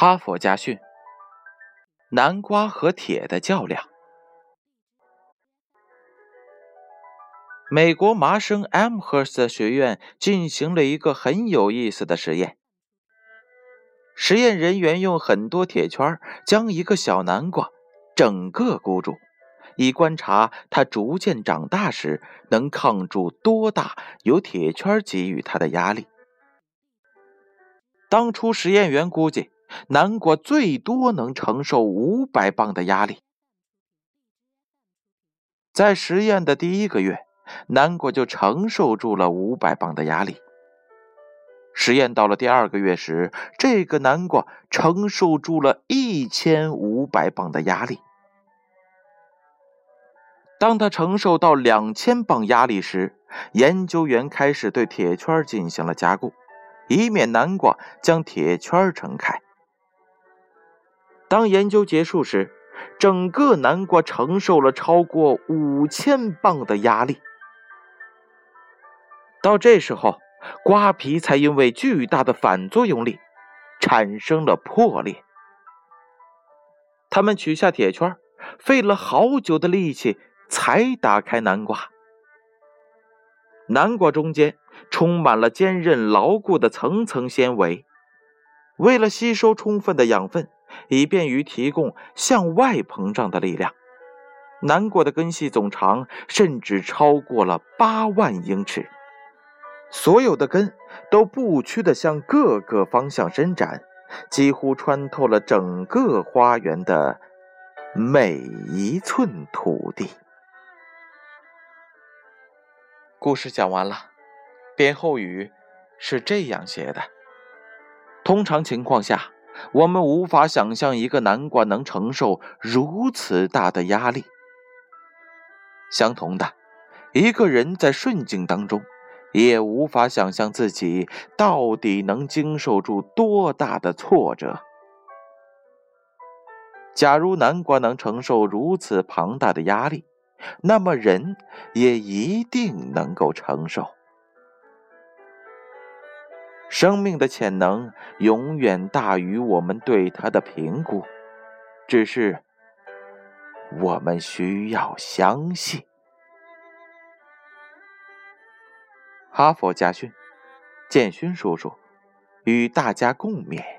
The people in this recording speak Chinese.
哈佛家训：南瓜和铁的较量。美国麻省 Amherst 学院进行了一个很有意思的实验。实验人员用很多铁圈将一个小南瓜整个箍住，以观察它逐渐长大时能抗住多大由铁圈给予它的压力。当初实验员估计。南瓜最多能承受五百磅的压力。在实验的第一个月，南瓜就承受住了五百磅的压力。实验到了第二个月时，这个南瓜承受住了一千五百磅的压力。当他承受到两千磅压力时，研究员开始对铁圈进行了加固，以免南瓜将铁圈撑开。当研究结束时，整个南瓜承受了超过五千磅的压力。到这时候，瓜皮才因为巨大的反作用力产生了破裂。他们取下铁圈，费了好久的力气才打开南瓜。南瓜中间充满了坚韧牢固的层层纤维，为了吸收充分的养分。以便于提供向外膨胀的力量，南国的根系总长甚至超过了八万英尺，所有的根都不屈地向各个方向伸展，几乎穿透了整个花园的每一寸土地。故事讲完了，编后语是这样写的：通常情况下。我们无法想象一个南瓜能承受如此大的压力。相同的，一个人在顺境当中，也无法想象自己到底能经受住多大的挫折。假如南瓜能承受如此庞大的压力，那么人也一定能够承受。生命的潜能永远大于我们对它的评估，只是我们需要相信。哈佛家训，建勋叔叔与大家共勉。